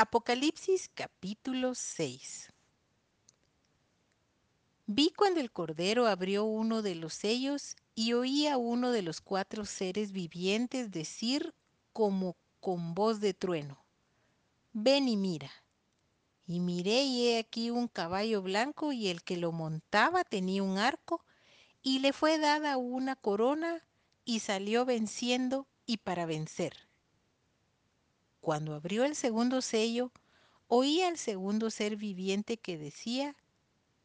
Apocalipsis capítulo 6 Vi cuando el Cordero abrió uno de los sellos y oí a uno de los cuatro seres vivientes decir como con voz de trueno, ven y mira. Y miré y he aquí un caballo blanco y el que lo montaba tenía un arco y le fue dada una corona y salió venciendo y para vencer. Cuando abrió el segundo sello, oí al segundo ser viviente que decía,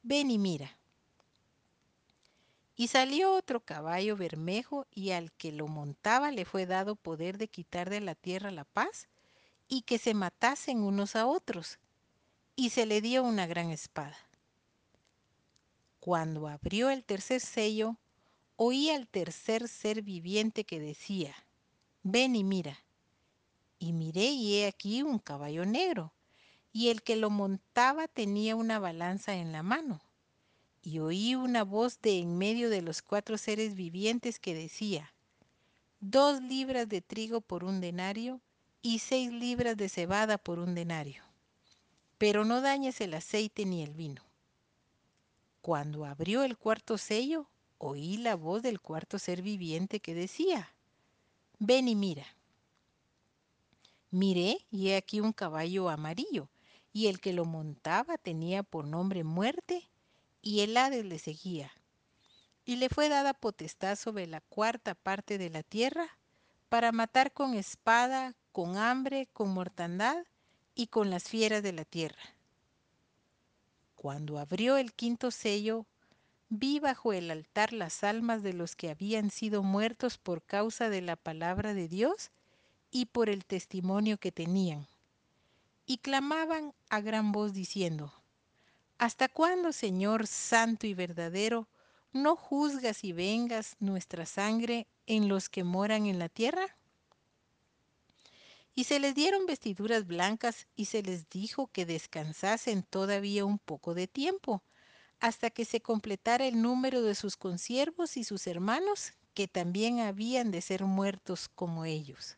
ven y mira. Y salió otro caballo bermejo y al que lo montaba le fue dado poder de quitar de la tierra la paz y que se matasen unos a otros. Y se le dio una gran espada. Cuando abrió el tercer sello, oí al tercer ser viviente que decía, ven y mira. Y miré y he aquí un caballo negro, y el que lo montaba tenía una balanza en la mano. Y oí una voz de en medio de los cuatro seres vivientes que decía, dos libras de trigo por un denario y seis libras de cebada por un denario. Pero no dañes el aceite ni el vino. Cuando abrió el cuarto sello, oí la voz del cuarto ser viviente que decía, ven y mira. Miré y he aquí un caballo amarillo, y el que lo montaba tenía por nombre muerte, y el Hades le seguía. Y le fue dada potestad sobre la cuarta parte de la tierra, para matar con espada, con hambre, con mortandad y con las fieras de la tierra. Cuando abrió el quinto sello, vi bajo el altar las almas de los que habían sido muertos por causa de la palabra de Dios y por el testimonio que tenían. Y clamaban a gran voz diciendo, ¿Hasta cuándo, Señor Santo y verdadero, no juzgas y vengas nuestra sangre en los que moran en la tierra? Y se les dieron vestiduras blancas y se les dijo que descansasen todavía un poco de tiempo, hasta que se completara el número de sus consiervos y sus hermanos, que también habían de ser muertos como ellos.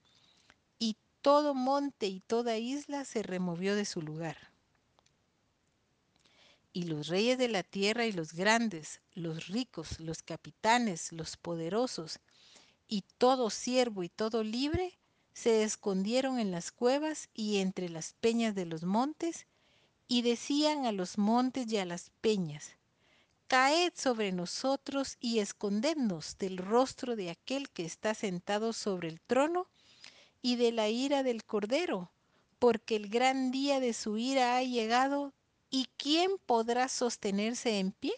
todo monte y toda isla se removió de su lugar. Y los reyes de la tierra y los grandes, los ricos, los capitanes, los poderosos, y todo siervo y todo libre, se escondieron en las cuevas y entre las peñas de los montes, y decían a los montes y a las peñas, Caed sobre nosotros y escondednos del rostro de aquel que está sentado sobre el trono y de la ira del Cordero, porque el gran día de su ira ha llegado, ¿y quién podrá sostenerse en pie?